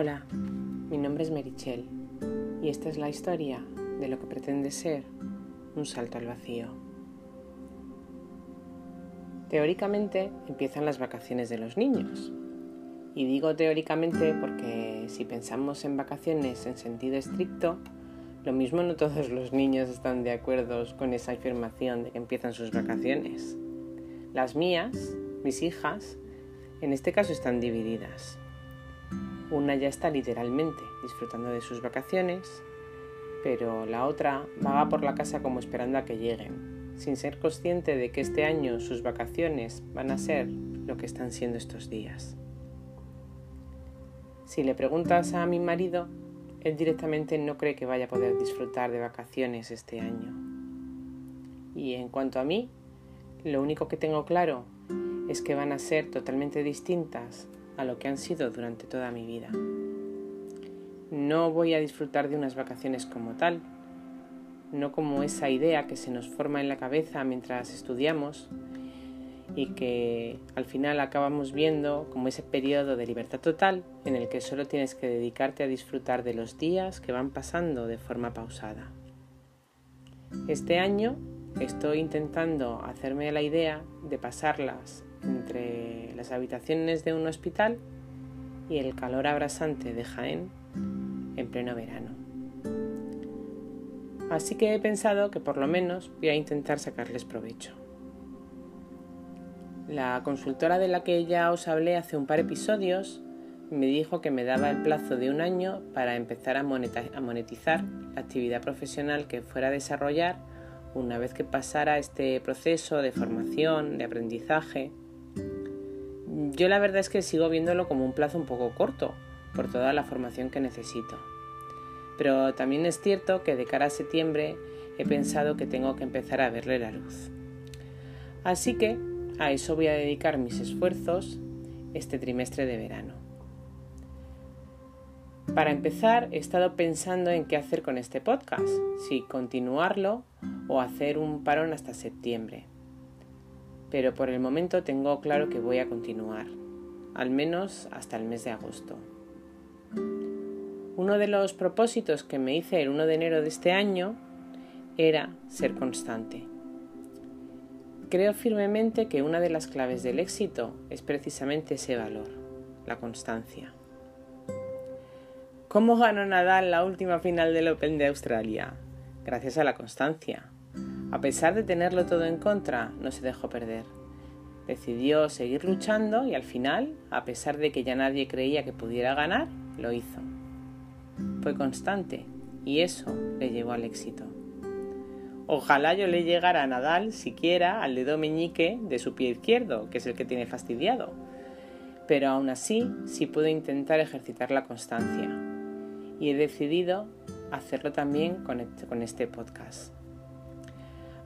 Hola, mi nombre es Merichel y esta es la historia de lo que pretende ser un salto al vacío. Teóricamente empiezan las vacaciones de los niños. Y digo teóricamente porque si pensamos en vacaciones en sentido estricto, lo mismo no todos los niños están de acuerdo con esa afirmación de que empiezan sus vacaciones. Las mías, mis hijas, en este caso están divididas. Una ya está literalmente disfrutando de sus vacaciones, pero la otra vaga por la casa como esperando a que lleguen, sin ser consciente de que este año sus vacaciones van a ser lo que están siendo estos días. Si le preguntas a mi marido, él directamente no cree que vaya a poder disfrutar de vacaciones este año. Y en cuanto a mí, lo único que tengo claro es que van a ser totalmente distintas a lo que han sido durante toda mi vida. No voy a disfrutar de unas vacaciones como tal, no como esa idea que se nos forma en la cabeza mientras estudiamos y que al final acabamos viendo como ese periodo de libertad total en el que solo tienes que dedicarte a disfrutar de los días que van pasando de forma pausada. Este año estoy intentando hacerme la idea de pasarlas entre las habitaciones de un hospital y el calor abrasante de Jaén en pleno verano. Así que he pensado que por lo menos voy a intentar sacarles provecho. La consultora de la que ya os hablé hace un par de episodios me dijo que me daba el plazo de un año para empezar a monetizar la actividad profesional que fuera a desarrollar una vez que pasara este proceso de formación, de aprendizaje yo la verdad es que sigo viéndolo como un plazo un poco corto, por toda la formación que necesito. Pero también es cierto que de cara a septiembre he pensado que tengo que empezar a verle la luz. Así que a eso voy a dedicar mis esfuerzos este trimestre de verano. Para empezar, he estado pensando en qué hacer con este podcast, si continuarlo o hacer un parón hasta septiembre pero por el momento tengo claro que voy a continuar, al menos hasta el mes de agosto. Uno de los propósitos que me hice el 1 de enero de este año era ser constante. Creo firmemente que una de las claves del éxito es precisamente ese valor, la constancia. ¿Cómo ganó Nadal la última final del Open de Australia? Gracias a la constancia. A pesar de tenerlo todo en contra, no se dejó perder. Decidió seguir luchando y al final, a pesar de que ya nadie creía que pudiera ganar, lo hizo. Fue constante y eso le llevó al éxito. Ojalá yo le llegara a Nadal siquiera al dedo meñique de su pie izquierdo, que es el que tiene fastidiado. Pero aún así sí puedo intentar ejercitar la constancia. Y he decidido hacerlo también con este podcast.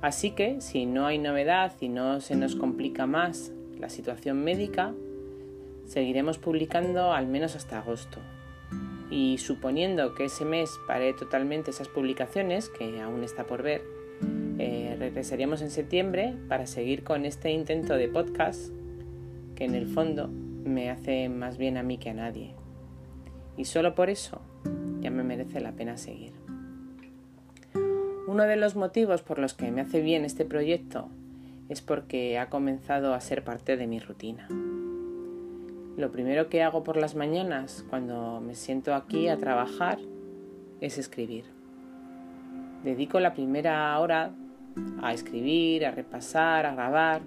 Así que, si no hay novedad y no se nos complica más la situación médica, seguiremos publicando al menos hasta agosto. Y suponiendo que ese mes pare totalmente esas publicaciones, que aún está por ver, eh, regresaríamos en septiembre para seguir con este intento de podcast que en el fondo me hace más bien a mí que a nadie. Y solo por eso ya me merece la pena seguir. Uno de los motivos por los que me hace bien este proyecto es porque ha comenzado a ser parte de mi rutina. Lo primero que hago por las mañanas cuando me siento aquí a trabajar es escribir. Dedico la primera hora a escribir, a repasar, a grabar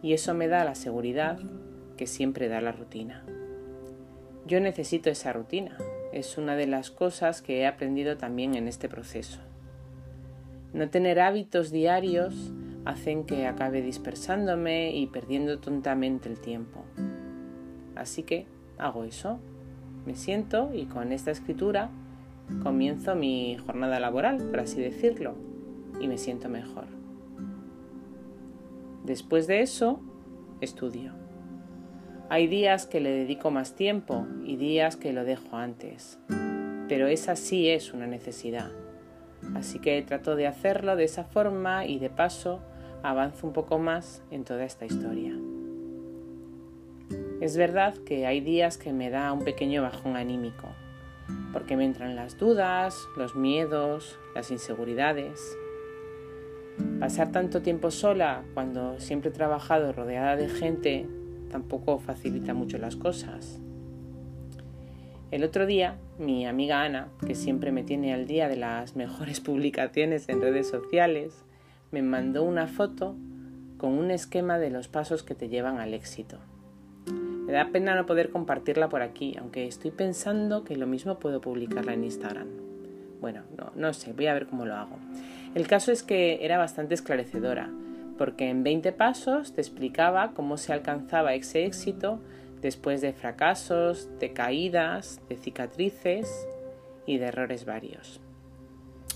y eso me da la seguridad que siempre da la rutina. Yo necesito esa rutina, es una de las cosas que he aprendido también en este proceso. No tener hábitos diarios hacen que acabe dispersándome y perdiendo tontamente el tiempo. Así que hago eso. Me siento y con esta escritura comienzo mi jornada laboral, por así decirlo, y me siento mejor. Después de eso, estudio. Hay días que le dedico más tiempo y días que lo dejo antes, pero esa sí es una necesidad Así que trato de hacerlo de esa forma y de paso avanzo un poco más en toda esta historia. Es verdad que hay días que me da un pequeño bajón anímico, porque me entran las dudas, los miedos, las inseguridades. Pasar tanto tiempo sola cuando siempre he trabajado rodeada de gente tampoco facilita mucho las cosas. El otro día, mi amiga Ana, que siempre me tiene al día de las mejores publicaciones en redes sociales, me mandó una foto con un esquema de los pasos que te llevan al éxito. Me da pena no poder compartirla por aquí, aunque estoy pensando que lo mismo puedo publicarla en Instagram. Bueno, no, sé, voy a ver cómo lo hago. El caso es que era bastante esclarecedora, porque en 20 pasos te explicaba cómo se alcanzaba ese éxito después de fracasos, de caídas, de cicatrices y de errores varios.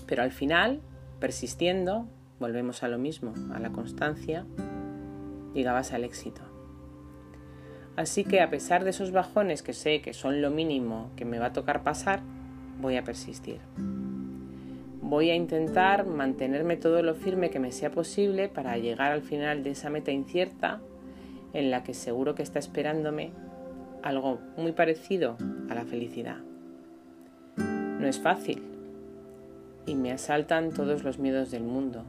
Pero al final, persistiendo, volvemos a lo mismo, a la constancia, llegabas al éxito. Así que a pesar de esos bajones que sé que son lo mínimo que me va a tocar pasar, voy a persistir. Voy a intentar mantenerme todo lo firme que me sea posible para llegar al final de esa meta incierta en la que seguro que está esperándome algo muy parecido a la felicidad. No es fácil y me asaltan todos los miedos del mundo,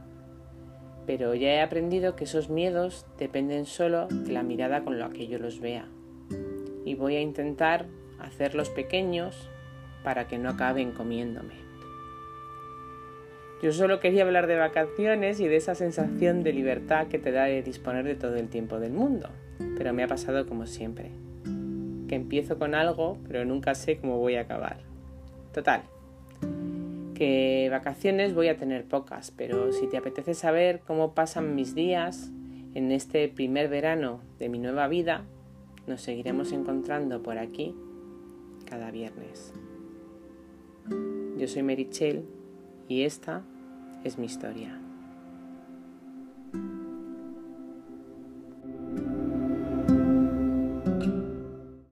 pero ya he aprendido que esos miedos dependen solo de la mirada con la que yo los vea. Y voy a intentar hacerlos pequeños para que no acaben comiéndome. Yo solo quería hablar de vacaciones y de esa sensación de libertad que te da de disponer de todo el tiempo del mundo, pero me ha pasado como siempre. Que empiezo con algo, pero nunca sé cómo voy a acabar. Total, que vacaciones voy a tener pocas, pero si te apetece saber cómo pasan mis días en este primer verano de mi nueva vida, nos seguiremos encontrando por aquí cada viernes. Yo soy Merichel y esta es mi historia.